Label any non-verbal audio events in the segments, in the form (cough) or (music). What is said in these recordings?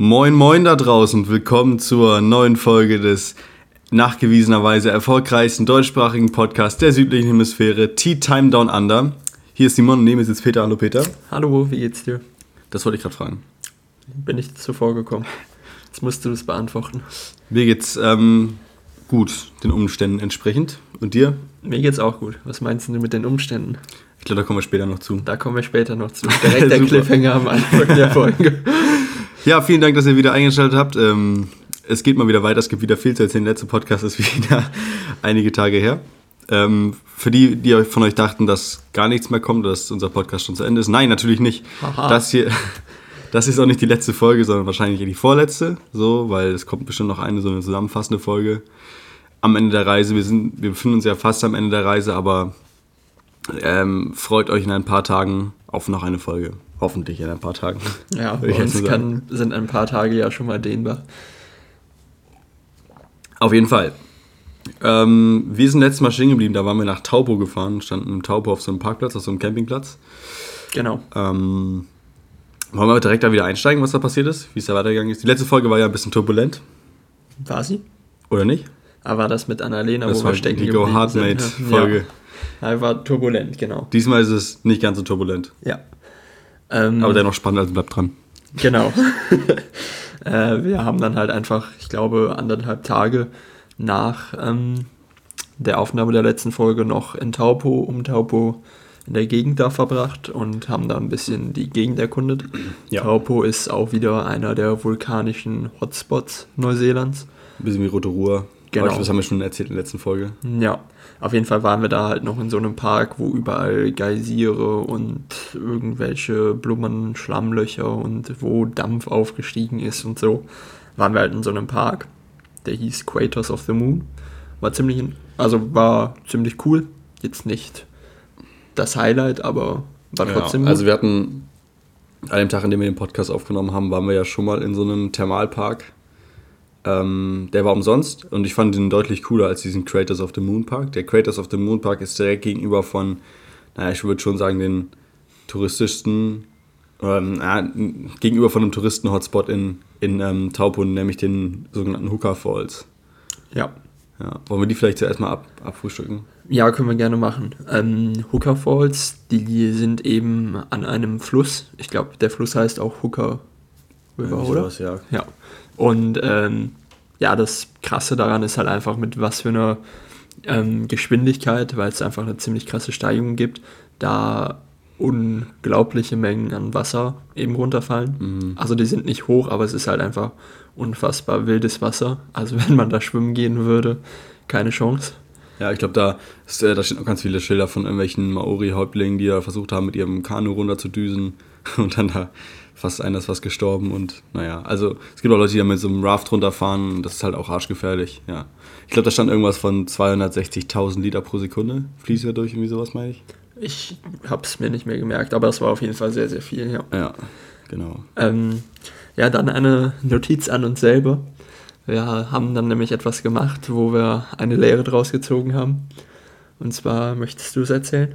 Moin, moin da draußen und willkommen zur neuen Folge des nachgewiesenerweise erfolgreichsten deutschsprachigen Podcasts der südlichen Hemisphäre, Tea Time Down Under. Hier ist Simon und neben mir sitzt Peter. Hallo Peter. Hallo, wie geht's dir? Das wollte ich gerade fragen. Bin ich zuvor gekommen. Jetzt musst du das beantworten. Mir geht's ähm, gut, den Umständen entsprechend. Und dir? Mir geht's auch gut. Was meinst du mit den Umständen? Ich glaube, da kommen wir später noch zu. Da kommen wir später noch zu. (laughs) Direkt der Cliffhanger am Anfang der Folge. (laughs) Ja, vielen Dank, dass ihr wieder eingeschaltet habt. Ähm, es geht mal wieder weiter. Es gibt wieder viel zu erzählen. Der letzte Podcast ist (laughs) wieder einige Tage her. Ähm, für die, die von euch dachten, dass gar nichts mehr kommt, dass unser Podcast schon zu Ende ist. Nein, natürlich nicht. Haha. Das hier, (laughs) das ist auch nicht die letzte Folge, sondern wahrscheinlich die vorletzte. So, weil es kommt bestimmt noch eine so eine zusammenfassende Folge am Ende der Reise. Wir, sind, wir befinden uns ja fast am Ende der Reise, aber ähm, freut euch in ein paar Tagen auf noch eine Folge. Hoffentlich in ein paar Tagen. Ja, (laughs) bei uns kann, sind ein paar Tage ja schon mal dehnbar. Auf jeden Fall. Ähm, wir sind letztes Mal stehen geblieben, da waren wir nach Taupo gefahren, standen im Taupo auf so einem Parkplatz, auf so einem Campingplatz. Genau. Ähm, wollen wir direkt da wieder einsteigen, was da passiert ist, wie es da weitergegangen ist? Die letzte Folge war ja ein bisschen turbulent, War sie? oder nicht? Aber war das mit Annalena, Das wo war wir stecken die Go Hardmate sind? Folge. Ja. ja, war turbulent, genau. Diesmal ist es nicht ganz so turbulent, Ja. Ähm, aber dennoch spannend, also bleibt dran. Genau. (laughs) (laughs) äh, wir haben dann halt einfach, ich glaube, anderthalb Tage nach ähm, der Aufnahme der letzten Folge noch in Taupo, um Taupo in der Gegend da verbracht und haben da ein bisschen die Gegend erkundet. (clears throat) Ja. Taupo ist auch wieder einer der vulkanischen Hotspots Neuseelands. Ein bisschen wie Rotorua. Genau. Aber Das haben wir schon erzählt in der letzten Folge. Ja, auf jeden Fall waren wir da halt noch in so einem Park, wo überall Geysire und irgendwelche Blumen, Schlammlöcher und wo Dampf aufgestiegen ist und so. Waren wir halt in so einem Park, der hieß Craters of the Moon. War ziemlich, also war ziemlich cool. Jetzt nicht das Highlight, aber war trotzdem ja, also wir hatten an dem Tag, an dem wir den Podcast aufgenommen haben, waren wir ja schon mal in so einem Thermalpark. Ähm, der war umsonst und ich fand den deutlich cooler als diesen Creators of the Moon Park. Der Creators of the Moon Park ist direkt gegenüber von, naja, ich würde schon sagen, den touristischsten, ähm, ja, gegenüber von einem Touristen-Hotspot in, in ähm, Taupo, nämlich den sogenannten Hooker Falls. ja. Ja. Wollen wir die vielleicht zuerst mal ab, abfrühstücken? Ja, können wir gerne machen. Ähm, Hooker Falls, die sind eben an einem Fluss. Ich glaube, der Fluss heißt auch Hooker River, Irgendwie oder? sowas, ja. Ja. Und ähm, ja, das Krasse daran ist halt einfach mit was für einer ähm, Geschwindigkeit, weil es einfach eine ziemlich krasse Steigung gibt, da unglaubliche Mengen an Wasser eben runterfallen. Mhm. Also die sind nicht hoch, aber es ist halt einfach unfassbar wildes Wasser. Also (laughs) wenn man da schwimmen gehen würde, keine Chance. Ja, ich glaube, da, ist, äh, da stehen noch ganz viele Schilder von irgendwelchen Maori-Häuptlingen, die da versucht haben, mit ihrem Kanu runterzudüsen. (laughs) Und dann da fast einer ist fast gestorben. Und naja, also es gibt auch Leute, die da mit so einem Raft runterfahren. Und das ist halt auch arschgefährlich. Ja. Ich glaube, da stand irgendwas von 260.000 Liter pro Sekunde. Fließt ja durch, irgendwie sowas, meine ich. Ich habe es mir nicht mehr gemerkt, aber es war auf jeden Fall sehr, sehr viel, ja. Ja, genau. Ähm, ja, dann eine Notiz an uns selber. Wir haben dann nämlich etwas gemacht, wo wir eine Lehre draus gezogen haben. Und zwar, möchtest du es erzählen?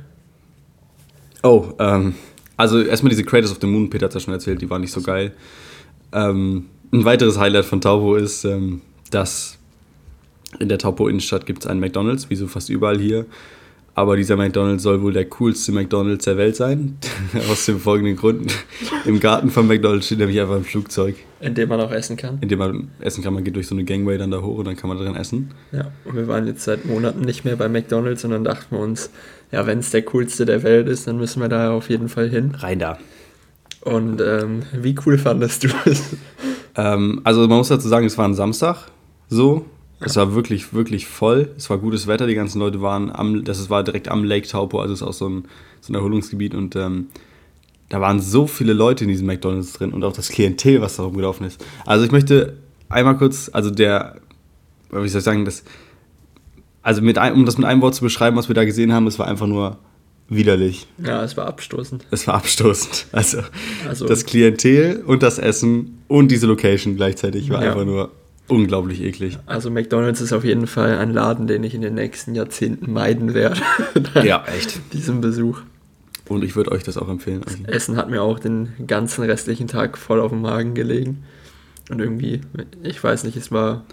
Oh, ähm, also erstmal diese Creators of the Moon, Peter hat ja schon erzählt, die waren nicht so geil. Ähm, ein weiteres Highlight von Taupo ist, ähm, dass in der Taupo Innenstadt gibt es einen McDonalds, wie so fast überall hier. Aber dieser McDonalds soll wohl der coolste McDonalds der Welt sein. (laughs) Aus dem folgenden Grund. Im Garten von McDonalds steht nämlich einfach ein Flugzeug, In dem man auch essen kann. in dem man essen kann. Man geht durch so eine Gangway dann da hoch und dann kann man drin essen. Ja, und wir waren jetzt seit Monaten nicht mehr bei McDonalds und dann dachten wir uns, ja, wenn es der coolste der Welt ist, dann müssen wir da auf jeden Fall hin. Rein da. Und ähm, wie cool fandest du es? Ähm, also man muss dazu sagen, es war ein Samstag so. Es war wirklich, wirklich voll. Es war gutes Wetter. Die ganzen Leute waren am, das war direkt am Lake Taupo, also es ist auch so ein, so ein Erholungsgebiet und ähm, da waren so viele Leute in diesem McDonalds drin und auch das Klientel, was da rumgelaufen ist. Also ich möchte einmal kurz, also der, wie soll ich sagen, das, also mit ein, um das mit einem Wort zu beschreiben, was wir da gesehen haben, es war einfach nur widerlich. Ja, es war abstoßend. Es war abstoßend. Also, Also- das Klientel und das Essen und diese Location gleichzeitig war Ja. einfach nur unglaublich eklig. Also McDonald's ist auf jeden Fall ein Laden, den ich in den nächsten Jahrzehnten meiden werde. (laughs) Ja, echt. Diesem Besuch. Und ich würde euch das auch empfehlen. eigentlich. Essen hat mir auch den ganzen restlichen Tag voll auf den Magen gelegen. Und irgendwie, ich weiß nicht, es war.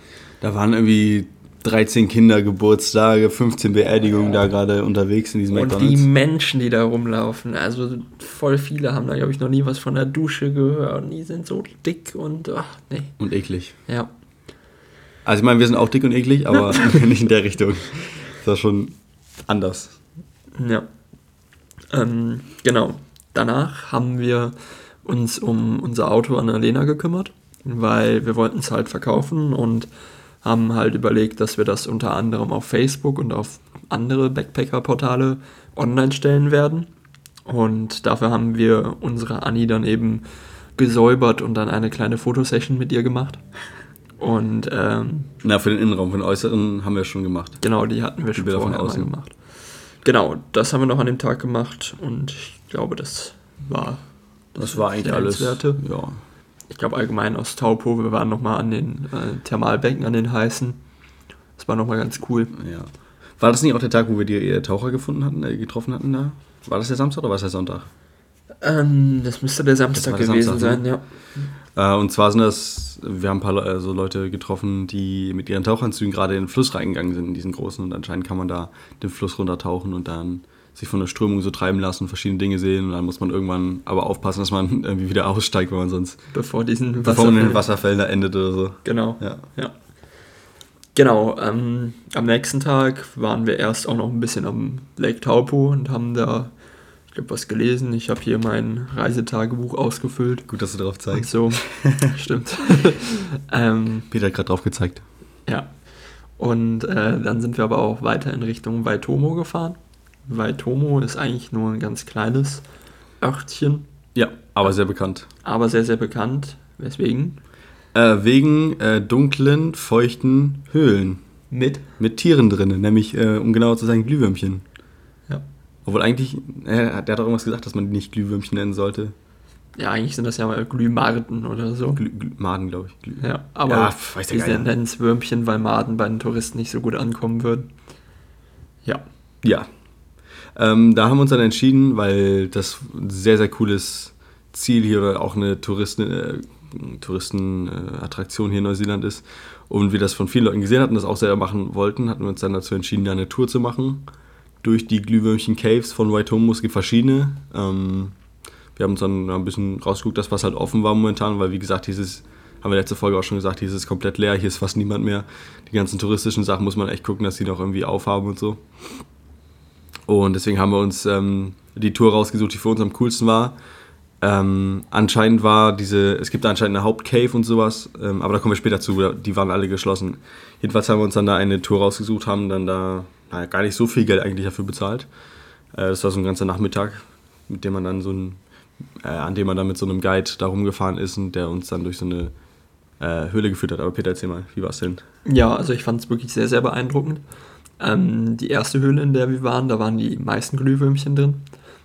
Da waren irgendwie 13 Kindergeburtstage, 15 Beerdigungen da gerade unterwegs in diesem Und McDonalds. die Menschen, die da rumlaufen, also voll viele haben da, glaube ich, noch nie was von der Dusche gehört. Und die sind so dick und ach, nee. Und eklig. Ja. Also ich meine, wir sind auch dick und eklig, aber (laughs) (laughs) nicht in der Richtung. Das war schon anders. Ja. Ähm, genau. Danach haben wir uns um unser Auto an Alena gekümmert, weil wir wollten es halt verkaufen und haben halt überlegt, dass wir das unter anderem auf Facebook und auf andere Backpacker-Portale online stellen werden. Und dafür haben wir unsere Annie dann eben gesäubert und dann eine kleine Fotosession mit ihr gemacht. Und ähm, Na, für den Innenraum, für den äußeren haben wir schon gemacht. Genau, die hatten wir schon Bilder von vorher mal außen. gemacht. Genau, das haben wir noch an dem Tag gemacht und ich glaube, das war Das war eigentlich alles. Nennenswerte. Ja. Ich glaube allgemein aus Taupo, wir waren nochmal an den äh, Thermalbecken, an den heißen. Das war nochmal ganz cool. ja. War das nicht auch der Tag, wo wir die äh, Taucher gefunden hatten, äh, getroffen hatten da? War das der Samstag oder war es der Sonntag? Ähm, das müsste der Samstag der gewesen Samstag, sein, Äh, und zwar sind das, wir haben ein paar Le- äh, so Leute getroffen, die mit ihren Tauchanzügen gerade in den Fluss reingegangen sind, in diesen großen. Und anscheinend kann man da den Fluss runtertauchen und dann sich von der Strömung so treiben lassen, verschiedene Dinge sehen. Und dann muss man irgendwann aber aufpassen, dass man (laughs) irgendwie wieder aussteigt, weil man sonst. Bevor diesen bevor man in den Wasserfällen da endet oder so. Genau. Ja. Ja. Genau, ähm, am nächsten Tag waren wir erst auch noch ein bisschen am Lake Taupo und haben da, ich glaube, was gelesen. Ich habe hier mein Reisetagebuch ausgefüllt. Gut, dass du darauf Und zeigst. so. (laughs) Stimmt. (laughs) ähm, Peter hat gerade drauf gezeigt. ja. Und äh, dann sind wir aber auch weiter in Richtung Waitomo gefahren. Waitomo ist eigentlich nur ein ganz kleines Örtchen, Ja, aber sehr bekannt. aber sehr, sehr bekannt. Weswegen? Äh, wegen äh, dunklen, feuchten Höhlen Mit. mit Tieren drin, nämlich, äh, um genauer zu sagen, Glühwürmchen. Ja. Obwohl eigentlich, äh, der hat doch irgendwas gesagt, dass man die nicht Glühwürmchen nennen sollte. Ja, eigentlich sind das ja mal Glühmarten oder so. Glü Glü Maden, glaube ich. Glüh Ja, aber Ja, pf, weiß Geier. nennen es Würmchen, weil Maden bei den Touristen nicht so gut ankommen würden. Ja. Ja. Ähm, da haben wir uns dann entschieden, weil das ein sehr, sehr cooles Ziel hier oder auch eine Touristen, äh, Touristenattraktion hier in Neuseeland ist und wir das von vielen Leuten gesehen hatten, das auch selber machen wollten, hatten wir uns dann dazu entschieden, da eine Tour zu machen durch die Glühwürmchen Caves von Waitomo. Es gibt verschiedene. Ähm, wir haben uns dann ein bisschen rausgeguckt, dass was halt offen war momentan, weil wie gesagt, dieses, haben wir letzte Folge auch schon gesagt, hier ist es komplett leer, hier ist fast niemand mehr. Die ganzen touristischen Sachen muss man echt gucken, dass die noch irgendwie aufhaben und so. Und deswegen haben wir uns ähm, die Tour rausgesucht, die für uns am coolsten war. Ähm, anscheinend war diese, es gibt anscheinend eine Hauptcave und sowas, ähm, aber da kommen wir später zu, die waren alle geschlossen. Jedenfalls haben wir uns dann da eine Tour rausgesucht, haben dann da naja, gar nicht so viel Geld eigentlich dafür bezahlt. Äh, das war so ein ganzer Nachmittag, mit dem man dann so ein, äh, an dem man dann mit so einem Guide da rumgefahren ist und der uns dann durch so eine äh, Höhle geführt hat. Aber Peter, erzähl mal, wie war es denn? Ja, also ich fand es wirklich sehr, sehr beeindruckend. Ähm, die erste Höhle, in der wir waren, da waren die meisten Glühwürmchen drin.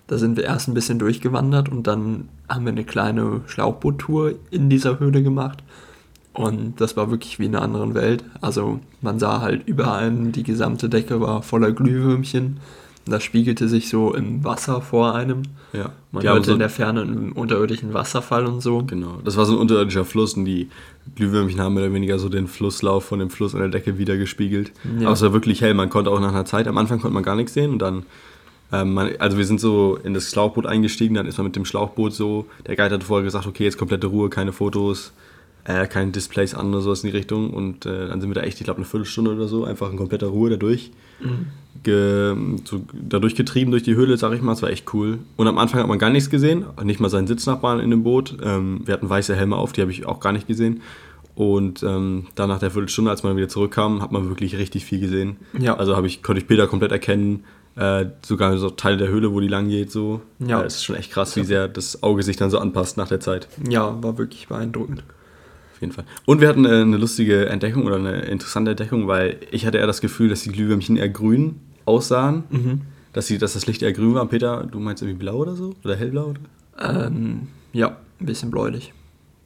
Da sind wir erst ein bisschen durchgewandert und dann haben wir eine kleine Schlauchboottour in dieser Höhle gemacht. Und das war wirklich wie in einer anderen Welt. Also man sah halt überall, die gesamte Decke war voller Glühwürmchen. Das spiegelte sich so im Wasser vor einem. Ja, Man die hörte so, in der Ferne einen unterirdischen Wasserfall und so. Genau, das war so ein unterirdischer Fluss und die Glühwürmchen haben mehr oder weniger so den Flusslauf von dem Fluss an der Decke wieder gespiegelt. Ja. Aber es war wirklich hell, man konnte auch nach einer Zeit, am Anfang konnte man gar nichts sehen und dann, ähm, man, also wir sind so in das Schlauchboot eingestiegen, dann ist man mit dem Schlauchboot so, der Guide hat vorher gesagt, okay, jetzt komplette Ruhe, keine Fotos, äh, keine Displays an oder sowas in die Richtung und äh, dann sind wir da echt, ich glaube eine Viertelstunde oder so, einfach in kompletter Ruhe dadurch. Ge, so, dadurch getrieben durch die Höhle, sag ich mal, es war echt cool. Und am Anfang hat man gar nichts gesehen, nicht mal seinen Sitznachbarn in dem Boot. Ähm, wir hatten weiße Helme auf, die habe ich auch gar nicht gesehen. Und ähm, dann nach der Viertelstunde, als man wieder zurückkam, hat man wirklich richtig viel gesehen. Ja. Also ich, konnte ich Bilder komplett erkennen, äh, sogar so Teile der Höhle, wo die lang geht, so. Ja. Äh, Es ist schon echt krass, wie sehr das Auge sich dann so anpasst nach der Zeit. Ja, war wirklich beeindruckend. Auf jeden Fall. Und wir hatten äh, eine lustige Entdeckung oder eine interessante Entdeckung, weil ich hatte eher das Gefühl, dass die Glühwürmchen eher grün aussahen. Mhm. Dass, sie, dass das Licht eher grün war. Peter, du meinst irgendwie blau oder so? Oder hellblau? Oder? Ähm, ja, ein bisschen bläulich.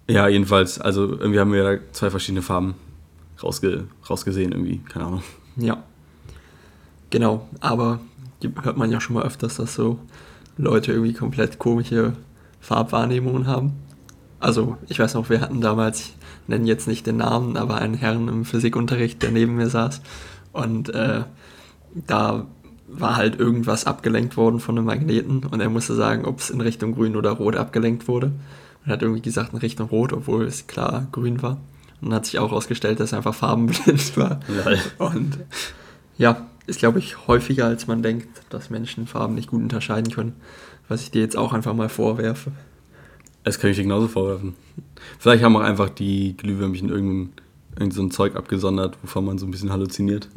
Ja, jedenfalls. Also irgendwie haben wir da zwei verschiedene Farben rausge rausgesehen irgendwie. Keine Ahnung. Ja. Genau, aber die hört man ja schon mal öfters, dass so Leute irgendwie komplett komische Farbwahrnehmungen haben. Also, ich weiß noch, wir hatten damals nenne jetzt nicht den Namen, aber einen Herrn im Physikunterricht, der neben mir saß. Und äh, da war halt irgendwas abgelenkt worden von einem Magneten und er musste sagen, ob es in Richtung grün oder rot abgelenkt wurde. Und hat irgendwie gesagt in Richtung rot, obwohl es klar grün war. Und hat sich auch herausgestellt, dass er einfach farbenblind (laughs) war. Ja. Und ja, ist glaube ich häufiger als man denkt, dass Menschen Farben nicht gut unterscheiden können. Was ich dir jetzt auch einfach mal vorwerfe. Das kann ich dir genauso vorwerfen. Vielleicht haben auch einfach die Glühwürmchen irgendein, irgendein so ein Zeug abgesondert, wovon man so ein bisschen halluziniert.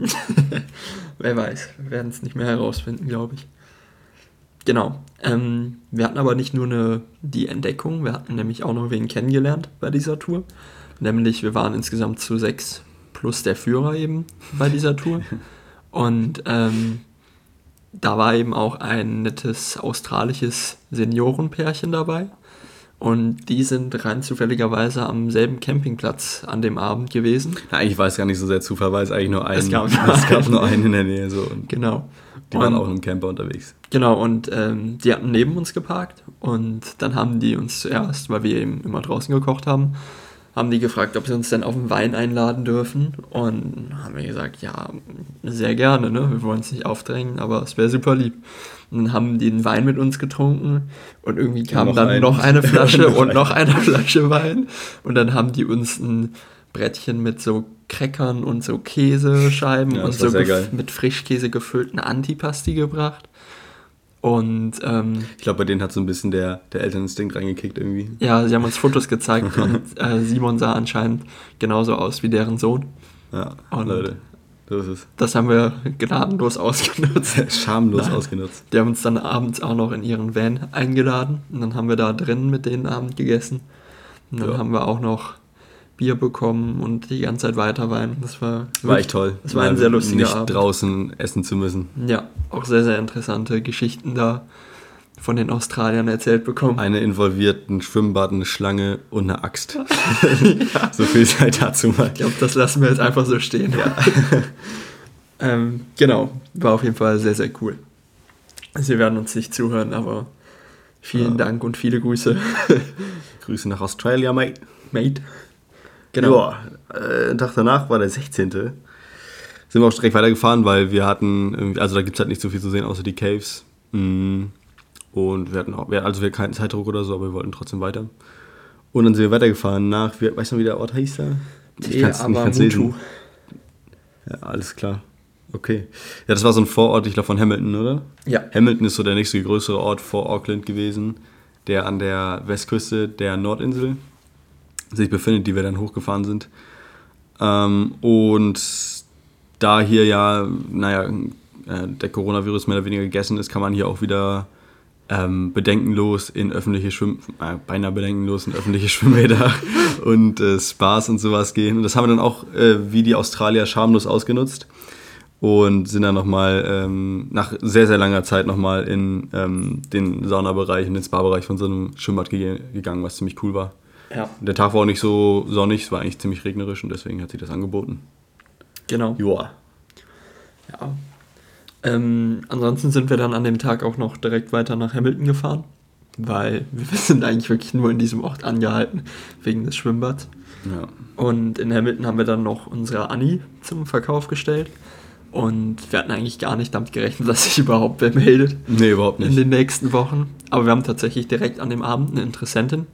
(laughs) Wer weiß, wir werden es nicht mehr herausfinden, glaube ich. Genau. Ähm, wir hatten aber nicht nur eine, die Entdeckung, wir hatten nämlich auch noch wen kennengelernt bei dieser Tour. Nämlich, wir waren insgesamt zu sechs plus der Führer eben bei dieser Tour. (laughs) Und ähm, da war eben auch ein nettes australisches Seniorenpärchen dabei. Und die sind rein zufälligerweise am selben Campingplatz an dem Abend gewesen. Eigentlich war es gar nicht so sehr Zufall, weil es eigentlich nur einen. Es gab, (laughs) es gab nur einen in der Nähe. So. Genau. Die waren auch im Camper unterwegs. Genau, und ähm, die hatten neben uns geparkt. Und dann haben die uns zuerst, weil wir eben immer draußen gekocht haben, haben die gefragt, ob sie uns denn auf den Wein einladen dürfen. Und haben wir gesagt, ja, sehr gerne, ne? Wir wollen es nicht aufdrängen, aber es wäre super lieb. Und dann haben die einen Wein mit uns getrunken und irgendwie kam noch dann ein. noch eine (laughs) Flasche und noch eine Flasche Wein. Und dann haben die uns ein Brettchen mit so Crackern und so Käsescheiben ja, und so mit Frischkäse gefüllten Antipasti gebracht. Und ähm, ich glaube, bei denen hat so ein bisschen der, der Elterninstinkt reingekickt irgendwie. Ja, sie haben uns Fotos gezeigt und äh, Simon sah anscheinend genauso aus wie deren Sohn. Ja, und Leute, so ist es. Das haben wir gnadenlos ausgenutzt. (laughs) Schamlos Nein. ausgenutzt. Die haben uns dann abends auch noch in ihren Van eingeladen und dann haben wir da drinnen mit denen Abend gegessen. Und dann ja. haben wir auch noch Bier bekommen und die ganze Zeit weiter weinen. Das war, war echt toll. Das war ein sehr lustiger nicht Abend. draußen essen zu müssen. Ja, auch sehr, sehr interessante Geschichten da von den Australiern erzählt bekommen. Eine involviert, ein Schwimmbad, eine Schlange und eine Axt. ja. (laughs) (laughs) So viel Zeit dazu mal. Ich glaube, das lassen wir jetzt einfach so stehen. Ja. (laughs) ähm, genau, war auf jeden Fall sehr, sehr cool. Sie werden uns nicht zuhören, aber vielen ja. Dank und viele Grüße. Grüße nach Australia, mate. Mate. Genau. Ja, äh, ein Tag danach war der 16. Sind wir auch direkt weitergefahren, weil wir hatten, also da gibt es halt nicht so viel zu sehen, außer die Caves. Mm. Und wir hatten auch, also wir hatten keinen Zeitdruck oder so, aber wir wollten trotzdem weiter. Und dann sind wir weitergefahren nach, wie, weißt du noch, wie der Ort hieß da? Ich kann es nicht lesen. Ja, alles klar. Okay. Ja, das war so ein Vorort, ich glaube, von Hamilton, oder? Ja. Hamilton ist so der nächste größere Ort vor Auckland gewesen, der an der Westküste der Nordinsel sich befindet, die wir dann hochgefahren sind. Ähm, und da hier ja, naja, äh, der Coronavirus mehr oder weniger gegessen ist, kann man hier auch wieder ähm, bedenkenlos in öffentliche Schwimm äh, beinahe bedenkenlos in öffentliche (laughs) Schwimmbäder und äh, Spas und sowas gehen. Und das haben wir dann auch äh, wie die Australier schamlos ausgenutzt und sind dann nochmal ähm, nach sehr, sehr langer Zeit nochmal in ähm, den Saunabereich, in den Spa-Bereich von so einem Schwimmbad ge gegangen, was ziemlich cool war. Ja. Der Tag war auch nicht so sonnig, es war eigentlich ziemlich regnerisch und deswegen hat sich das angeboten. Genau. Joa. Ja. Ähm, ansonsten sind wir dann an dem Tag auch noch direkt weiter nach Hamilton gefahren, weil wir (laughs) sind eigentlich wirklich nur in diesem Ort angehalten, wegen des Schwimmbads. Ja. Und in Hamilton haben wir dann noch unsere Annie zum Verkauf gestellt. Und wir hatten eigentlich gar nicht damit gerechnet, (laughs) dass sich überhaupt wer meldet. Nee, überhaupt nicht. In den nächsten Wochen. Aber wir haben tatsächlich direkt an dem Abend eine Interessentin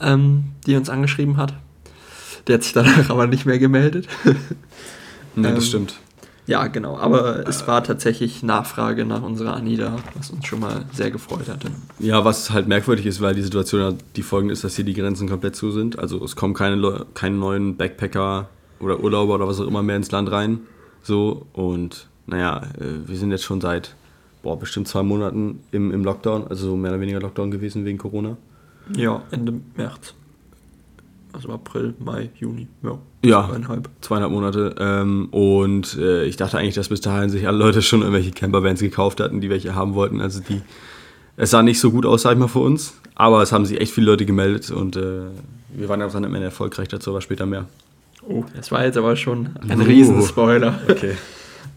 ähm, die uns angeschrieben hat. Der hat sich danach (laughs) aber nicht mehr gemeldet. nee, das ähm, stimmt. Ja, genau. Aber es war tatsächlich Nachfrage nach unserer Anida, was uns schon mal sehr gefreut hatte. Ja, was halt merkwürdig ist, weil die Situation die folgende ist, dass hier die Grenzen komplett zu sind. Also es kommen keine, keine neuen Backpacker oder Urlauber oder was auch immer mehr ins Land rein. So, und naja, äh, wir sind jetzt schon seit boah, bestimmt zwei Monaten im, im Lockdown, also mehr oder weniger Lockdown gewesen wegen Corona. Ja, Ende März. Also April, Mai, Juni. Ja, ja zweieinhalb. Zweieinhalb Monate. Ähm, und äh, ich dachte eigentlich, dass bis dahin sich alle Leute schon irgendwelche Campervans gekauft hatten, die welche haben wollten. Also die, es sah nicht so gut aus, sag ich mal, für uns. Aber es haben sich echt viele Leute gemeldet und äh, wir waren ja dann am Ende erfolgreich, dazu aber später mehr. Oh, das war jetzt aber schon ein uh, Riesenspoiler. (laughs) Okay.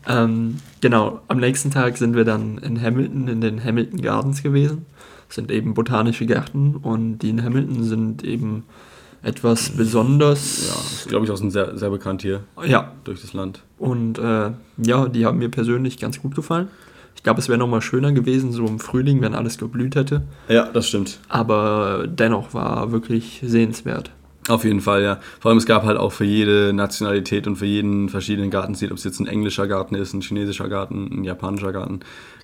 ähm, genau, am nächsten Tag sind wir dann in Hamilton, in den Hamilton Gardens gewesen sind eben botanische Gärten und die in Hamilton sind eben etwas besonders. Ja, ist, glaube ich, auch sehr, sehr bekannt hier. Ja. Durch das Land. Und äh, ja, die haben mir persönlich ganz gut gefallen. Ich glaube, es wäre nochmal schöner gewesen, so im Frühling, wenn alles geblüht hätte. Ja, das stimmt. Aber dennoch war wirklich sehenswert. Auf jeden Fall, ja. Vor allem es gab halt auch für jede Nationalität und für jeden verschiedenen Gartenstil, ob es jetzt ein englischer Garten ist, ein chinesischer Garten, ein japanischer Garten,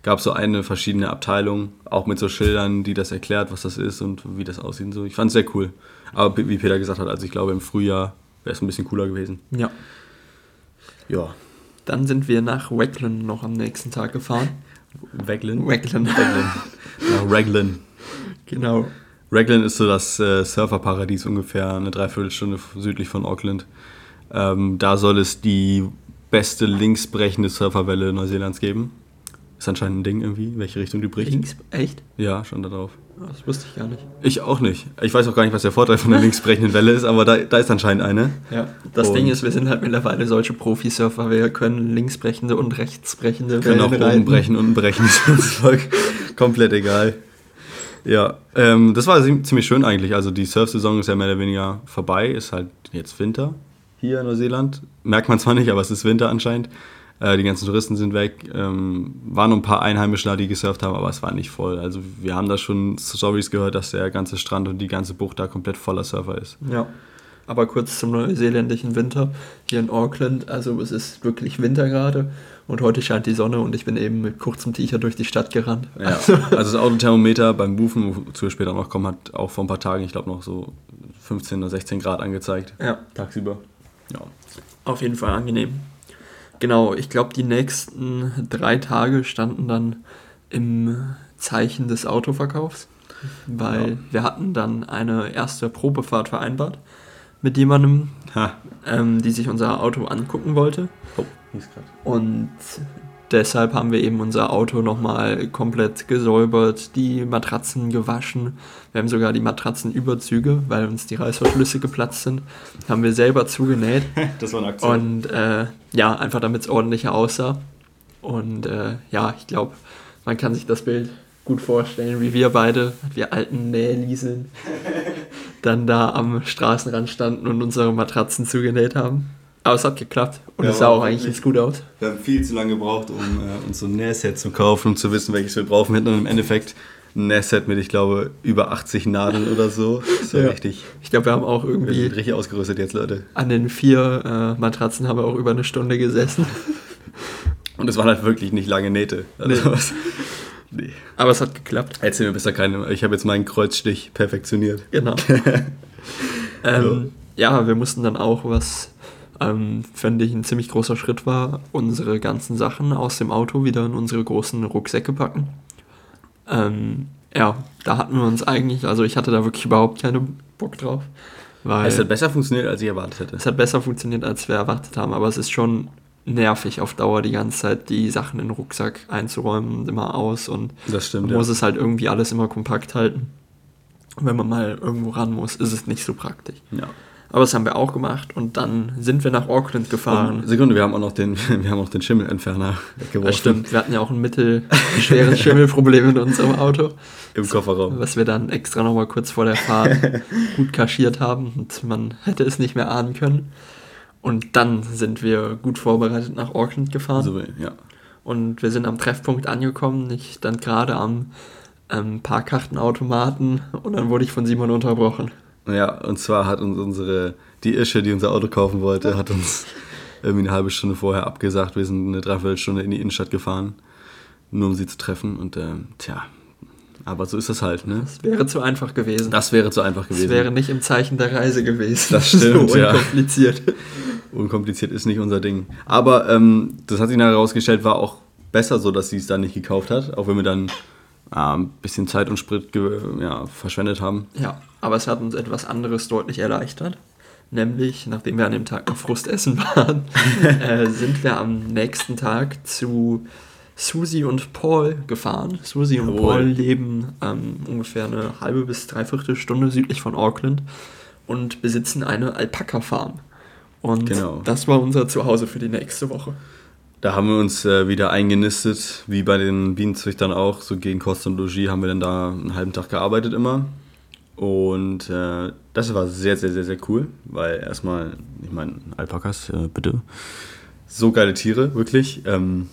gab es so eine verschiedene Abteilung, auch mit so Schildern, die das erklärt, was das ist und wie das aussieht. So. Ich fand es sehr cool. Aber wie Peter gesagt hat, also ich glaube im Frühjahr wäre es ein bisschen cooler gewesen. Ja. Ja. Dann sind wir nach Raglan noch am nächsten Tag gefahren. Raglan? Raglan. Raglan. Nach Raglan. Genau. Raglan ist so das äh, Surferparadies ungefähr eine Dreiviertelstunde südlich von Auckland. Ähm, da soll es die beste linksbrechende Surferwelle Neuseelands geben. Ist anscheinend ein Ding irgendwie, welche Richtung die bricht. Links, echt? Ja, schon da drauf. Das wusste ich gar nicht. Ich auch nicht. Ich weiß auch gar nicht, was der Vorteil von der (laughs) linksbrechenden Welle ist, aber da, da ist anscheinend eine. Ja, das Und- Ding ist, wir sind halt mittlerweile solche Profisurfer, wir können linksbrechende und rechtsbrechende Können auch Wellen oben brechen, unten brechen. Das voll (laughs) komplett egal. Ja, ähm, das war zie- ziemlich schön eigentlich. Also die Surf-Saison ist ja mehr oder weniger vorbei. Ist halt jetzt Winter hier in Neuseeland. Merkt man zwar nicht, aber es ist Winter anscheinend. Äh, die ganzen Touristen sind weg. Ähm, waren nur ein paar Einheimische da, die gesurft haben, aber es war nicht voll. Also wir haben da schon Stories gehört, dass der ganze Strand und die ganze Bucht da komplett voller Surfer ist. Ja. Aber kurz zum neuseeländischen Winter hier in Auckland. Also es ist wirklich Winter gerade und heute scheint die Sonne und ich bin eben mit kurzem T-Shirt durch die Stadt gerannt. Ja, also das Autothermometer beim Bufen, wozu wir später noch kommen, hat auch vor ein paar Tagen, ich glaube, noch so 15 oder 16 Grad angezeigt. Ja, Tagsüber. Ja. auf jeden Fall angenehm. Genau, ich glaube, die nächsten drei Tage standen dann im Zeichen des Autoverkaufs, weil Ja. wir hatten dann eine erste Probefahrt vereinbart mit jemandem, ähm, die sich unser Auto angucken wollte. Oh. Und deshalb haben wir eben unser Auto nochmal komplett gesäubert, die Matratzen gewaschen. Wir haben sogar die Matratzenüberzüge, weil uns die Reißverschlüsse geplatzt sind, haben wir selber zugenäht. (laughs) Das war eine Aktion. Und äh, ja, einfach damit es ordentlicher aussah. Und äh, ja, ich glaube, man kann sich das Bild gut vorstellen, wie wir beide, wir alten Nählieseln, (laughs) dann da am Straßenrand standen und unsere Matratzen zugenäht haben. Aber es hat geklappt und Ja, es sah auch eigentlich ganz gut aus. Wir haben viel zu lange gebraucht, um äh, uns so ein Nähset zu kaufen, um zu wissen, welches wir brauchen. Wir hatten im Endeffekt ein Nähset mit, ich glaube, über 80 Nadeln oder so. So Ja. richtig. Ich glaube, wir haben auch Wir irgendwie sind richtig ausgerüstet jetzt, Leute. an den vier äh, Matratzen haben wir auch über eine Stunde gesessen. (laughs) Und es waren halt wirklich nicht lange Nähte. Also, was- nee. Aber es hat geklappt. Erzähl mir besser keine. Ich habe jetzt meinen Kreuzstich perfektioniert. Genau. (laughs) ähm, ja, wir mussten dann auch, was ähm, finde ich ein ziemlich großer Schritt war, unsere ganzen Sachen aus dem Auto wieder in unsere großen Rucksäcke packen. Ähm, ja, da hatten wir uns eigentlich, also ich hatte da wirklich überhaupt keinen Bock drauf, weil Es hat besser funktioniert, als ich erwartet hätte. es hat besser funktioniert, als wir erwartet haben, aber es ist schon nervig auf Dauer die ganze Zeit die Sachen in den Rucksack einzuräumen und immer aus und stimmt. man Ja. muss es halt irgendwie alles immer kompakt halten. Und wenn man mal irgendwo ran muss, ist es nicht so praktisch. ja. Aber das haben wir auch gemacht und dann sind wir nach Auckland gefahren. Und, Sekunde, wir haben auch noch den, (laughs) wir haben auch den Schimmelentferner weggeworfen. Das stimmt, wir hatten ja auch ein mittelschweres Schimmelproblem in unserem Auto, Im Kofferraum. was wir dann extra nochmal kurz vor der Fahrt (laughs) gut kaschiert haben und man hätte es nicht mehr ahnen können. Und dann sind wir gut vorbereitet nach Auckland gefahren. So, ja. Und wir sind am Treffpunkt angekommen. Ich stand gerade am ähm, Parkkartenautomaten und dann wurde ich von Simon unterbrochen. Ja, und zwar hat uns unsere, die Ische, die unser Auto kaufen wollte, hat uns irgendwie eine halbe Stunde vorher abgesagt. Wir sind eine Dreiviertelstunde in die Innenstadt gefahren, nur um sie zu treffen. Und ähm, tja, aber so ist das halt, ne? Es wäre zu einfach gewesen. Das wäre zu einfach Es gewesen. wäre nicht im Zeichen der Reise gewesen. Das (laughs) stimmt, so ja. unkompliziert. Unkompliziert ist nicht unser Ding. Aber ähm, das hat sich nachher herausgestellt, war auch besser so, dass sie es dann nicht gekauft hat, auch wenn wir dann äh, ein bisschen Zeit und Sprit ge- ja, verschwendet haben. Ja, aber es hat uns etwas anderes deutlich erleichtert. Nämlich, nachdem wir an dem Tag noch Frustessen (laughs) waren, äh, sind wir am nächsten Tag zu Susi und Paul gefahren. Susi und. Paul leben ähm, ungefähr eine halbe bis dreiviertel Stunde südlich von Auckland und besitzen eine Alpaka-Farm. Und Genau. das war unser Zuhause für die nächste Woche. Da haben wir uns äh, wieder eingenistet, wie bei den Bienenzüchtern auch. So gegen Kost und Logis haben wir dann da einen halben Tag gearbeitet immer. Und äh, das war sehr, sehr, sehr, sehr cool, weil erstmal, ich meine, Alpakas, äh, bitte. So geile Tiere, wirklich. Ähm,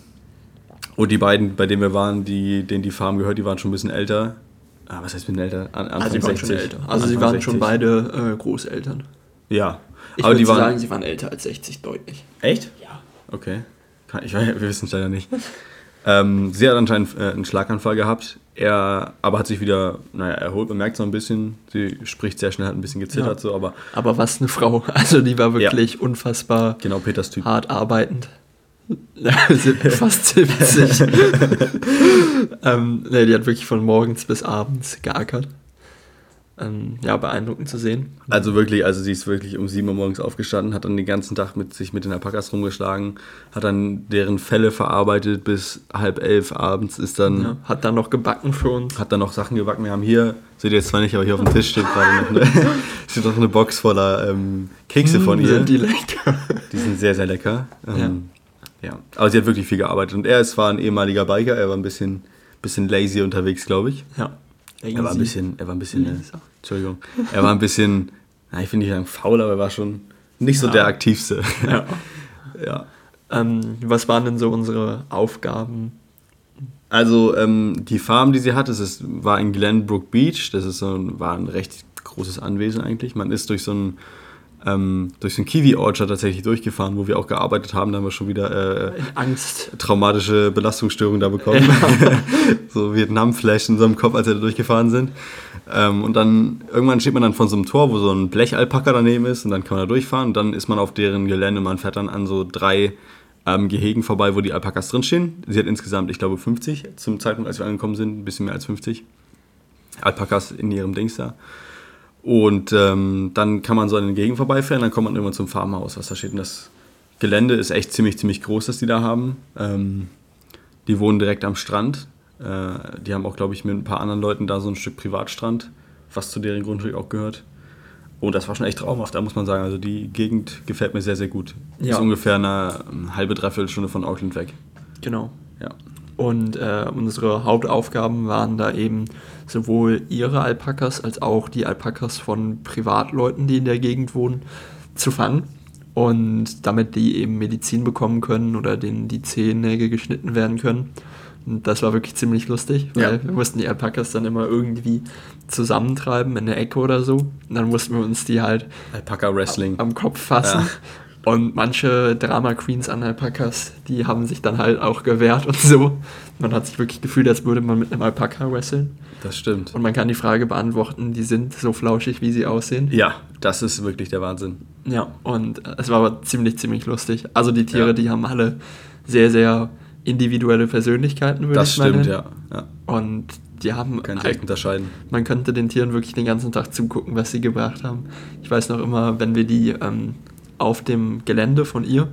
und die beiden, bei denen wir waren, die, denen die Farm gehört, die waren schon ein bisschen älter. Ah, was heißt ein bisschen älter? An, also sie waren schon älter. Also Anfang sie waren 60. schon beide äh, Großeltern. Ja. Ich aber die waren, sagen, sie waren älter als 60, deutlich. Echt? Ja. Okay. Ich, wir wissen es leider nicht. ähm, sie hat anscheinend äh, einen Schlaganfall gehabt. Er aber hat sich wieder, naja, erholt. Man merkt so ein bisschen, sie spricht sehr schnell, hat ein bisschen gezittert, ja. so, aber. Aber was eine Frau. (laughs) Also die war wirklich ja. unfassbar genau, Peters typ. hart arbeitend. (laughs) fast 70. (laughs) ähm, nee, die hat wirklich von morgens bis abends geackert ähm, ja, beeindruckend zu sehen. Also wirklich, also sie ist wirklich um 7 Uhr morgens aufgestanden, hat dann den ganzen Tag mit sich mit den Alpakas rumgeschlagen, hat dann deren Felle verarbeitet bis halb elf abends, ist dann... Ja, hat dann noch gebacken für uns. Hat dann noch Sachen gebacken. Wir haben hier, seht ihr jetzt zwar nicht, aber hier auf dem Tisch steht gerade noch eine, (laughs) (laughs) steht noch eine Box voller ähm, Kekse von ihr. Sind die lecker. (laughs) Die sind sehr, sehr lecker. Ähm, ja. ja. Aber sie hat wirklich viel gearbeitet. Und er ist zwar ein ehemaliger Biker, er war ein bisschen, bisschen lazy unterwegs, glaube ich. Ja. Er war ein bisschen, er war ein bisschen, äh, Entschuldigung, er war ein bisschen, na, ich finde nicht sagen faul, aber er war schon nicht so ja. der aktivste. Ja. (laughs) ja. Ähm, was waren denn so unsere Aufgaben? Also ähm, die Farm, die sie hat, das ist, war in Glenbrook Beach. Das ist so ein, war ein recht großes Anwesen eigentlich. Man ist durch so ein ähm, durch so ein Kiwi-Orchard tatsächlich durchgefahren, wo wir auch gearbeitet haben. Da haben wir schon wieder äh, Angst. traumatische Belastungsstörungen da bekommen. Ja. (laughs) so Vietnam-Flash in so einem Kopf, als wir da durchgefahren sind. Ähm, und dann irgendwann steht man dann von so einem Tor, wo so ein Blechalpaka daneben ist und dann kann man da durchfahren und dann ist man auf deren Gelände. Man fährt dann an so drei ähm, Gehegen vorbei, wo die Alpakas drinstehen. Sie hat insgesamt, ich glaube, 50 zum Zeitpunkt, als wir angekommen sind, ein bisschen mehr als 50 Alpakas in ihrem Dings da. Und ähm, dann kann man so an den Gegend vorbeifahren, dann kommt man irgendwann zum Farmhaus, was da steht. Und das Gelände ist echt ziemlich, ziemlich groß, das die da haben. Ähm, die wohnen direkt am Strand. Äh, die haben auch, glaube ich, mit ein paar anderen Leuten da so ein Stück Privatstrand, was zu deren Grundstück auch gehört. Und das war schon echt traumhaft, da muss man sagen. Also die Gegend gefällt mir sehr, sehr gut. Ja. Ist ungefähr eine halbe, dreiviertel Stunde von Auckland weg. Genau. Ja. Und äh, unsere Hauptaufgaben waren da eben sowohl ihre Alpakas als auch die Alpakas von Privatleuten, die in der Gegend wohnen, zu fangen. Und damit die eben Medizin bekommen können oder denen die Zehennägel geschnitten werden können. Und das war wirklich ziemlich lustig, weil ja. wir mussten die Alpakas dann immer irgendwie zusammentreiben in der Ecke oder so. Und dann mussten wir uns die halt Alpaka Wrestling am Kopf fassen. Ja. Und manche Drama Queens an Alpakas, die haben sich dann halt auch gewehrt und so. Man hat sich wirklich gefühlt, als würde man mit einem Alpaka wresteln. Das stimmt. Und man kann die Frage beantworten, die sind so flauschig, wie sie aussehen. Ja, das ist wirklich der Wahnsinn. Ja, und es war aber ziemlich, ziemlich lustig. Also die Tiere, ja. die haben alle sehr, sehr individuelle Persönlichkeiten, würde ich mal Das stimmt, ja. ja. Und die haben. Man kann halt, unterscheiden. Man könnte den Tieren wirklich den ganzen Tag zugucken, was sie gebracht haben. Ich weiß noch immer, wenn wir die ähm, auf dem Gelände von ihr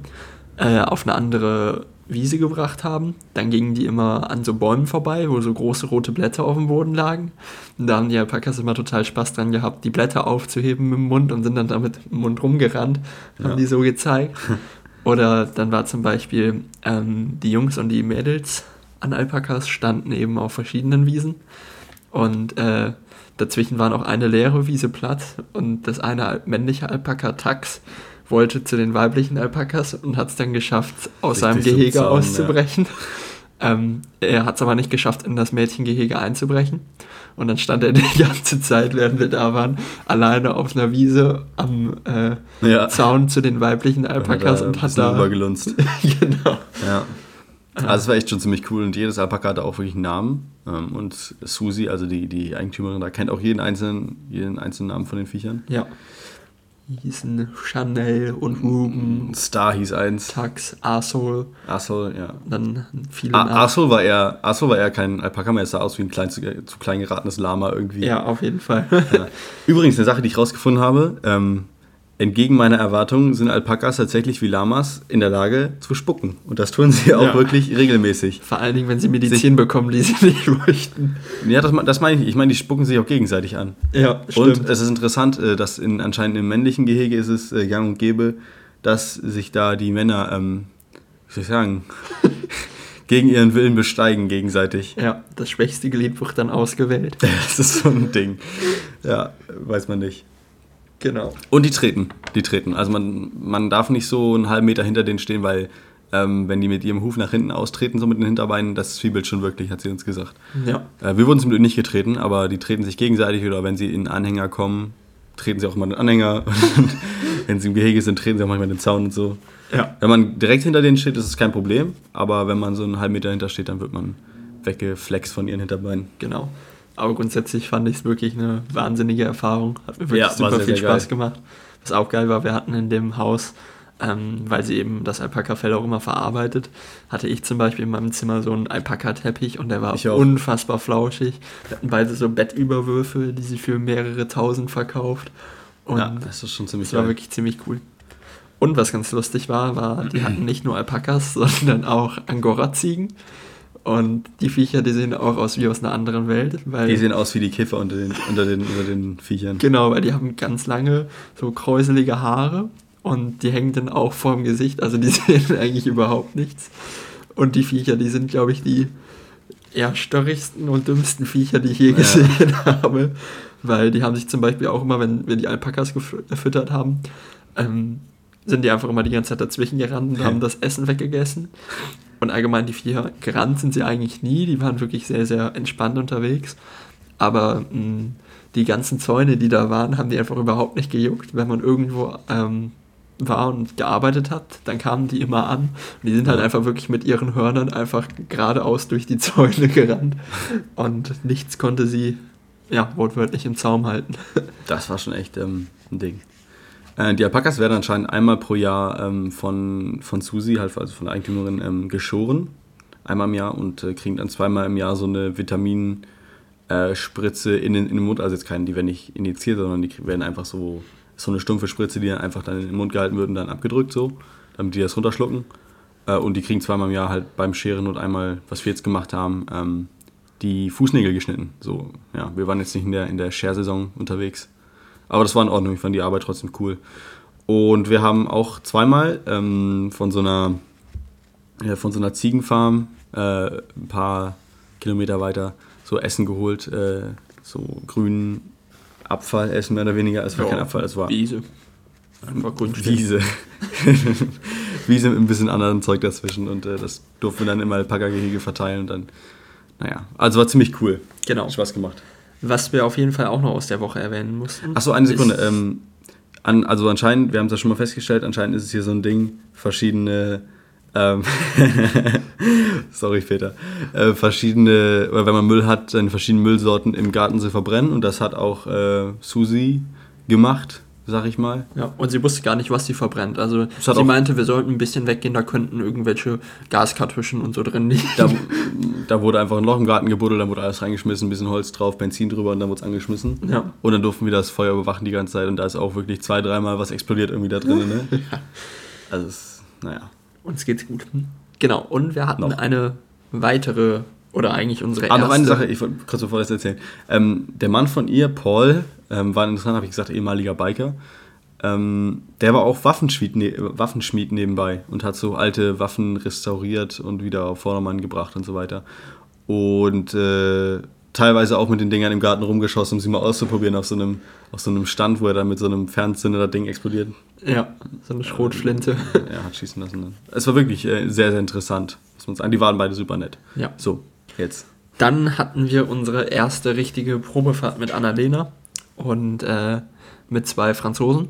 äh, auf eine andere Wiese gebracht haben, dann gingen die immer an so Bäumen vorbei, wo so große rote Blätter auf dem Boden lagen. Und da haben die Alpakas immer total Spaß dran gehabt, die Blätter aufzuheben mit dem Mund und sind dann damit im Mund rumgerannt, haben ja. die so gezeigt. Oder dann war zum Beispiel ähm, die Jungs und die Mädels an Alpakas standen eben auf verschiedenen Wiesen. Und äh, dazwischen waren auch eine leere Wiese platt und das eine männliche Alpaka Tax wollte zu den weiblichen Alpakas und hat es dann geschafft, aus seinem Gehege Zaun, auszubrechen. Ja. (laughs) Ähm, er hat es aber nicht geschafft, in das Mädchengehege einzubrechen. Und dann stand er (laughs) die ganze Zeit, während wir da waren, alleine auf einer Wiese am äh, ja. Zaun zu den weiblichen Alpakas und hat da. Übergelunzt. (laughs) genau. Ja. Also es war echt schon ziemlich cool und jedes Alpaka hatte auch wirklich einen Namen. Ähm, und Susi, also die, die Eigentümerin, da kennt auch jeden einzelnen, jeden einzelnen Namen von den Viechern. Ja hießen Chanel und Ruben. Star hieß eins. Tax, Arsol. Arsol, ja. Dann viele Ar Arsol war eher, Arsol war eher kein Alpaka mehr, es sah aus wie ein klein, zu, zu klein geratenes Lama irgendwie. Ja, auf jeden Fall. ja. Übrigens, eine Sache, die ich rausgefunden habe, ähm, entgegen meiner Erwartungen sind Alpakas tatsächlich wie Lamas in der Lage zu spucken. Und das tun sie auch ja. wirklich regelmäßig. Vor allen Dingen, wenn sie Medizin sich, bekommen, die sie (laughs) nicht möchten. Ja, das, das meine ich. Ich meine, die spucken sich auch gegenseitig an. Ja, stimmt. Und es ist interessant, äh, dass in, anscheinend im männlichen Gehege ist es äh, gang und gäbe, dass sich da die Männer, ähm, wie soll ich sagen, (laughs) gegen ihren Willen besteigen gegenseitig. Ja, das schwächste Glied wird dann ausgewählt. (laughs) Das ist so ein Ding. Ja, weiß man nicht. Genau. Und die treten, die treten. Also man, man darf nicht so einen halben Meter hinter denen stehen, weil ähm, wenn die mit ihrem Huf nach hinten austreten, so mit den Hinterbeinen, das zwiebelt schon wirklich, hat sie uns gesagt. Ja. Äh, wir wurden zum Glück nicht getreten, aber die treten sich gegenseitig oder wenn sie in Anhänger kommen, treten sie auch mal den Anhänger. (laughs) Wenn sie im Gehege sind, treten sie auch manchmal den Zaun und so. Ja. Wenn man direkt hinter denen steht, ist es kein Problem, aber wenn man so einen halben Meter hinter steht, dann wird man weggeflext von ihren Hinterbeinen. Genau. Aber grundsätzlich fand ich es wirklich eine wahnsinnige Erfahrung. Hat mir wirklich Ja, war super viel Spaß geil. gemacht. Was auch geil war, wir hatten in dem Haus, ähm, weil sie eben das Alpaka-Fell auch immer verarbeitet, hatte ich zum Beispiel in meinem Zimmer so einen Alpaka-Teppich und der war unfassbar flauschig. Wir hatten beide so Bettüberwürfe, die sie für mehrere tausend verkauft. Und ja, das ist schon ziemlich das war geil. wirklich ziemlich cool. Und was ganz lustig war, war, die (clears throat) hatten nicht nur Alpakas, (laughs) sondern auch Angora-Ziegen. Und die Viecher, die sehen auch aus wie aus einer anderen Welt. Weil, Die sehen aus wie die Kiffer unter den, unter den, unter den Viechern. genau, weil die haben ganz lange, so kräuselige Haare. Und die hängen dann auch vorm Gesicht. Also die (laughs) sehen eigentlich überhaupt nichts. Und die Viecher, die sind, glaube ich, die eher störrigsten und dümmsten Viecher, die ich je Ja. gesehen (laughs) habe. Weil die haben sich zum Beispiel auch immer, wenn wir die Alpakas gefü- gefüttert haben, ähm, sind die einfach immer die ganze Zeit dazwischen gerannt und haben das Essen weggegessen. Und allgemein die Viecher, gerannt sind sie eigentlich nie, die waren wirklich sehr, sehr entspannt unterwegs. Aber mh, die ganzen Zäune, die da waren, haben die einfach überhaupt nicht gejuckt. Wenn man irgendwo ähm, war und gearbeitet hat, dann kamen die immer an. Und die sind halt einfach wirklich mit ihren Hörnern einfach geradeaus durch die (laughs) Zäune gerannt. Und nichts konnte sie, ja, wortwörtlich im Zaum halten. Das war schon echt ähm, ein Ding. Äh, die Alpakas werden anscheinend einmal pro Jahr ähm, von, von Susi, halt also von der Eigentümerin, ähm, geschoren. Einmal im Jahr und äh, kriegen dann zweimal im Jahr so eine Vitaminspritze äh, in, den, in den Mund. Also jetzt keine, die werden nicht injiziert, sondern die werden einfach so, so eine stumpfe Spritze, die dann einfach dann in den Mund gehalten wird und dann abgedrückt so, damit die das runterschlucken. Äh, und die kriegen zweimal im Jahr halt beim Scheren und einmal, was wir jetzt gemacht haben, ähm, die Fußnägel geschnitten. So, ja, wir waren jetzt nicht in der, in der Schersaison unterwegs. Aber das war in Ordnung, ich fand die Arbeit trotzdem cool. Und wir haben auch zweimal ähm, von so einer ja, von so einer Ziegenfarm äh, ein paar Kilometer weiter so Essen geholt, äh, so grünen Abfall essen mehr oder weniger. Es war kein Abfall, es war Wiese. Einfach Grundstück. Wiese. (laughs) Wiese mit ein bisschen anderen Zeug dazwischen und äh, das durften wir dann im Alpaka-Gehege verteilen und dann, naja, also war ziemlich cool. Genau. Hat Spaß gemacht. Was wir auf jeden Fall auch noch aus der Woche erwähnen mussten. Achso, eine Sekunde. Ähm, an, also anscheinend, wir haben es ja schon mal festgestellt, anscheinend ist es hier so ein Ding, verschiedene, ähm, (laughs) sorry Peter, äh, verschiedene, wenn man Müll hat, seine verschiedenen Müllsorten im Garten zu verbrennen und das hat auch äh, Susi gemacht, sag ich mal. Ja, und sie wusste gar nicht, was sie verbrennt. Also sie meinte, wir sollten ein bisschen weggehen, da könnten irgendwelche Gaskartuschen und so drin liegen. Da, da wurde einfach ein Loch im Garten gebuddelt, dann wurde alles reingeschmissen, ein bisschen Holz drauf, Benzin drüber und dann wurde es angeschmissen. Ja. Und dann durften wir das Feuer bewachen die ganze Zeit und da ist auch wirklich zwei, dreimal was explodiert irgendwie da drin. Ne? (laughs) Also, es, naja. Uns geht's gut. Genau, und wir hatten Noch. eine weitere, oder eigentlich unsere Ah, erste. noch eine Sache, ich wollte kurz bevor das erzählen. Ähm, der Mann von ihr, Paul, ähm, war interessant, habe ich gesagt, ehemaliger Biker. Ähm, der war auch Waffenschmied, ne Waffenschmied nebenbei und hat so alte Waffen restauriert und wieder auf Vordermann gebracht und so weiter. Und äh, teilweise auch mit den Dingern im Garten rumgeschossen, um sie mal auszuprobieren auf so einem, auf so einem Stand, wo er dann mit so einem Fernzünder das Ding explodiert. Ja, so eine Schrotflinte. Er hat schießen lassen. Dann. Es war wirklich äh, sehr, sehr interessant, muss man sagen. Die waren beide super nett. Ja. So, jetzt. Dann hatten wir unsere erste richtige Probefahrt mit Annalena und äh, mit zwei Franzosen.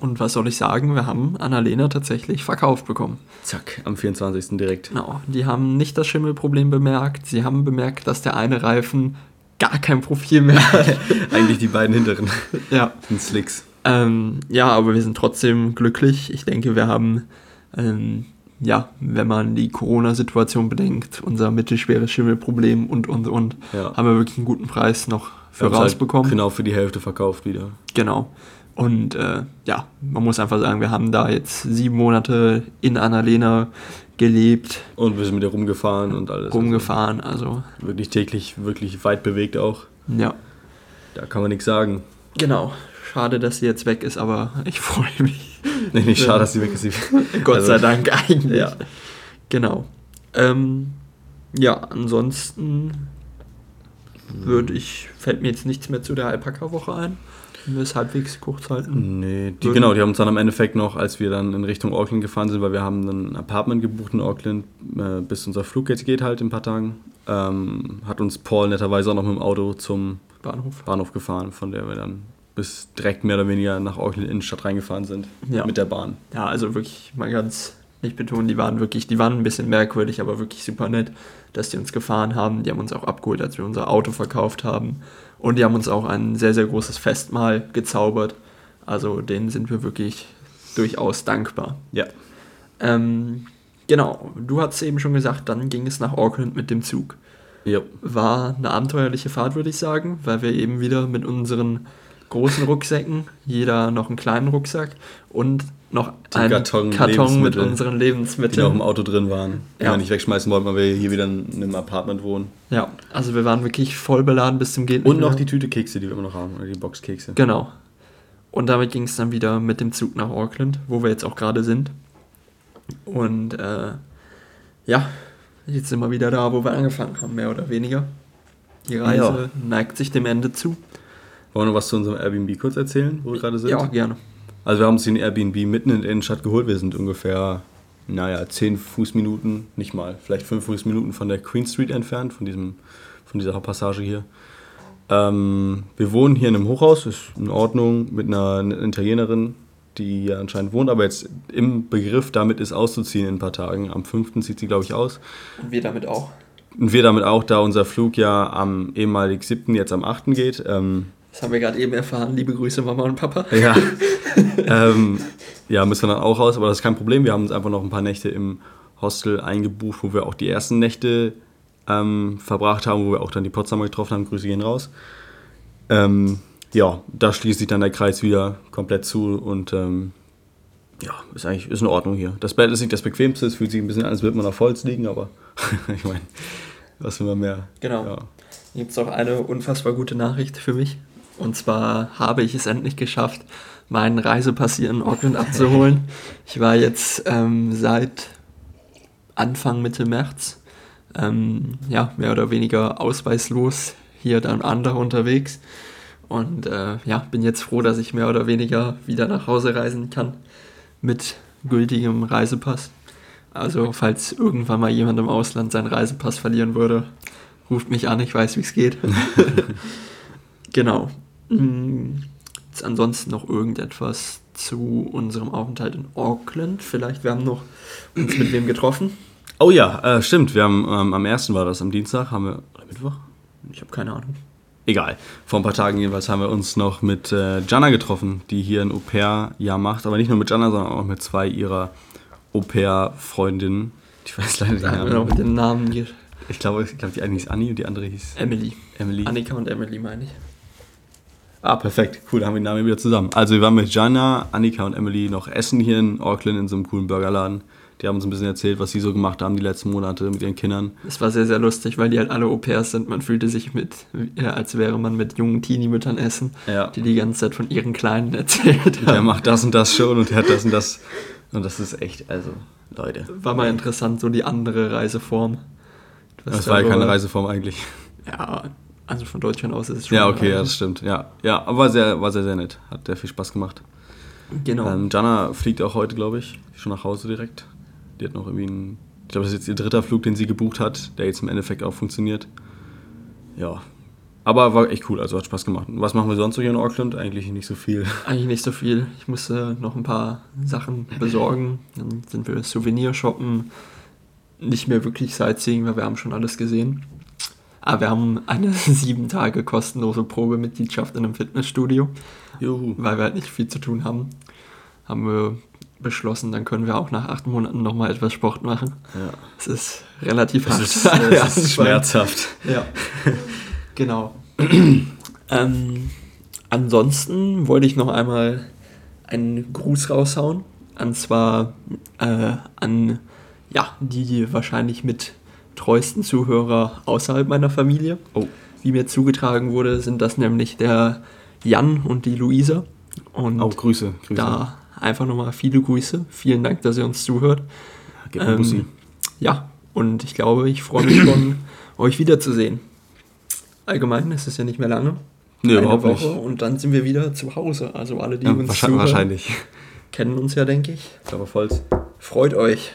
Und was soll ich sagen? Wir haben Annalena tatsächlich verkauft bekommen. Zack, am 24. direkt. Genau, die haben nicht das Schimmelproblem bemerkt. Sie haben bemerkt, dass der eine Reifen gar kein Profil mehr hat. (laughs) Eigentlich die beiden hinteren ja. sind Slicks. Ähm, ja, aber wir sind trotzdem glücklich. Ich denke, wir haben, ähm, ja, wenn man die Corona-Situation bedenkt, unser mittelschweres Schimmelproblem und, und, und, Ja. haben wir wirklich einen guten Preis noch für haben's rausbekommen. Halt genau für die Hälfte verkauft wieder. Genau. Und äh, ja, man muss einfach sagen, wir haben da jetzt sieben Monate in Annalena gelebt, Und wir sind mit ihr rumgefahren und alles. rumgefahren. Also, Also wirklich täglich, wirklich weit bewegt auch. ja. Da kann man nichts sagen. Genau. Schade, dass sie jetzt weg ist, aber ich (laughs) freue mich. Nee, nicht schade, dass sie weg ist. (laughs) Gott Also, sei Dank eigentlich. Ja. Genau. Ähm, ja, ansonsten würde ich, fällt mir jetzt nichts mehr zu der Alpaka-Woche ein. Wenn wir es halbwegs kurz halten. Nee, die, genau, die haben uns dann am Endeffekt noch, als wir dann in Richtung Auckland gefahren sind, weil wir haben ein Apartment gebucht in Auckland, äh, bis unser Flug jetzt geht halt in ein paar Tagen, ähm, hat uns Paul netterweise auch noch mit dem Auto zum Bahnhof, Bahnhof gefahren, von der wir dann bis direkt mehr oder weniger nach Auckland Innenstadt reingefahren sind Ja. mit der Bahn. Ja, also wirklich mal ganz nicht betonen, die waren wirklich, die waren ein bisschen merkwürdig, aber wirklich super nett, dass die uns gefahren haben. Die haben uns auch abgeholt, als wir unser Auto verkauft haben. Und die haben uns auch ein sehr, sehr großes Festmahl gezaubert. Also denen sind wir wirklich durchaus dankbar. Ja. Ähm, genau, du hast eben schon gesagt, dann ging es nach Auckland mit dem Zug. Ja. War eine abenteuerliche Fahrt, würde ich sagen, weil wir eben wieder mit unseren großen Rucksäcken, jeder noch einen kleinen Rucksack und noch Die einen Karton Karton, mit unseren Die noch Lebensmitteln. im Auto drin waren, die Ja. wir nicht wegschmeißen wollten, weil wir hier wieder in einem Apartment wohnen. Ja, also wir waren wirklich voll beladen bis zum Geht Und noch die Tüte Kekse, die wir immer noch haben, oder die Boxkekse. Genau. Und damit ging es dann wieder mit dem Zug nach Auckland, wo wir jetzt auch gerade sind. Und äh, ja, jetzt sind wir wieder da, wo wir angefangen haben, mehr oder weniger. Die Reise Ja. neigt sich dem Ende zu. Wollen wir noch was zu unserem Airbnb kurz erzählen, wo wir gerade sind? Ja, gerne. Also wir haben uns den Airbnb mitten in der Innenstadt geholt. Wir sind ungefähr, naja, 10 Fußminuten, nicht mal, vielleicht 5 Fußminuten von der Queen Street entfernt, von, diesem, von dieser Hauptpassage hier. Ähm, wir wohnen hier in einem Hochhaus, ist in Ordnung, mit einer Italienerin, die hier anscheinend wohnt, aber jetzt im Begriff damit ist auszuziehen in ein paar Tagen. Am 5. zieht sie, glaube ich, aus. Und wir damit auch. Und wir damit auch, da unser Flug ja am ehemalig 7. jetzt am 8. geht. Ähm, Das haben wir gerade eben erfahren. Liebe Grüße, Mama und Papa. Ja. (laughs) ähm, ja, müssen wir dann auch raus, aber das ist kein Problem. Wir haben uns einfach noch ein paar Nächte im Hostel eingebucht, wo wir auch die ersten Nächte ähm, verbracht haben, wo wir auch dann die Potsdamer getroffen haben. Grüße gehen raus. Ähm, ja, da schließt sich dann der Kreis wieder komplett zu und ähm, ja, ist eigentlich ist in Ordnung hier. Das Bett ist nicht das bequemste, es fühlt sich ein bisschen an, als würde man auf Holz liegen, aber (laughs) ich meine, was will man mehr? Genau. Ja. Gibt es auch eine unfassbar gute Nachricht für mich. Und zwar habe ich es endlich geschafft, meinen Reisepass hier in Auckland abzuholen. Ich war jetzt ähm, seit Anfang Mitte März ähm, ja, mehr oder weniger ausweislos hier dann andere unterwegs. Und äh, ja, bin jetzt froh, dass ich mehr oder weniger wieder nach Hause reisen kann mit gültigem Reisepass. Also falls irgendwann mal jemand im Ausland seinen Reisepass verlieren würde, ruft mich an, ich weiß, wie es geht. (laughs) genau. Mm, Jetzt ansonsten noch irgendetwas zu unserem Aufenthalt in Auckland. Vielleicht, wir haben noch uns mit wem getroffen. Oh ja, äh, stimmt. Wir haben ähm, am 1. war das, am Dienstag haben wir. Oder Mittwoch? Ich habe keine Ahnung. Egal. Vor ein paar Tagen jedenfalls haben wir uns noch mit äh, Jana getroffen, die hier ein Au-pair-Jahr macht. Aber nicht nur mit Jana, sondern auch mit zwei ihrer Au-pair-Freundinnen. Ich weiß leider nicht wir noch mit den Namen hier. Ich glaube, ich glaube, die eine hieß Anni und die andere hieß Emily. Emily. Annika und Emily meine ich. Ah, perfekt. Cool, dann haben wir die Namen wieder zusammen. Also wir waren mit Jana, Annika und Emily noch essen hier in Auckland in so einem coolen Burgerladen. Die haben uns ein bisschen erzählt, was sie so gemacht haben die letzten Monate mit ihren Kindern. Es war sehr, sehr lustig, weil die halt alle Au-pairs sind. Man fühlte sich mit, ja, als wäre man mit jungen Teenie-Müttern essen, Ja. die die ganze Zeit von ihren Kleinen erzählt Der haben. macht das und das schon und der hat das und das. Und das ist echt, also, Leute. War mal interessant, so die andere Reiseform. Das war ja keine Reiseform eigentlich. Ja, also von Deutschland aus ist es schon. Ja, okay, ja, das stimmt. Ja, ja aber war sehr, war sehr, sehr nett. Hat sehr viel Spaß gemacht. Genau. Ähm, Jana fliegt auch heute, glaube ich, schon nach Hause direkt. Die hat noch irgendwie einen, ich glaube, das ist jetzt ihr dritter Flug, den sie gebucht hat, der jetzt im Endeffekt auch funktioniert. Ja. Aber war echt cool, also hat Spaß gemacht. Und Was machen wir sonst so hier in Auckland? Eigentlich nicht so viel. (laughs) Eigentlich nicht so viel. Ich musste noch ein paar Sachen besorgen. Dann sind wir Souvenir shoppen. Nicht mehr wirklich Sightseeing, weil wir haben schon alles gesehen. Aber wir haben eine (laughs) sieben Tage kostenlose Probemitgliedschaft in einem Fitnessstudio, Juhu. weil wir halt nicht viel zu tun haben. Haben wir beschlossen, dann können wir auch nach acht Monaten nochmal etwas Sport machen. Ja. Es ist relativ Es hart. ist, (laughs) es ist schmerzhaft. Ja, (laughs) genau. (clears throat) ähm, ansonsten wollte ich noch einmal einen Gruß raushauen. Und zwar äh, an ja, die wahrscheinlich mit treuesten Zuhörer außerhalb meiner Familie. Oh, Wie mir zugetragen wurde, sind das nämlich der Jan und die Luisa. Und auch Grüße. Grüße. da einfach nochmal viele Grüße. Vielen Dank, dass ihr uns zuhört. Gib mir Bussi. Ähm, ja, Und ich glaube, ich freue mich schon, (clears throat) euch wiederzusehen. Allgemein ist es ja nicht mehr lange. Nee, Eine überhaupt Woche nicht. Und dann sind wir wieder zu Hause. Also alle, die Ja, uns wahrscheinlich, zuhören, wahrscheinlich. kennen uns ja, denke ich. Ich glaube, voll. Freut euch.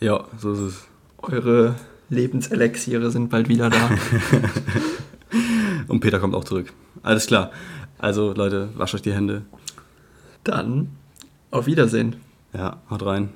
Ja, so ist es. Eure Lebenselixiere sind bald wieder da. (laughs) Und Peter kommt auch zurück. Alles klar. Also, Leute, wascht euch die Hände. dann auf Wiedersehen. Ja, haut rein.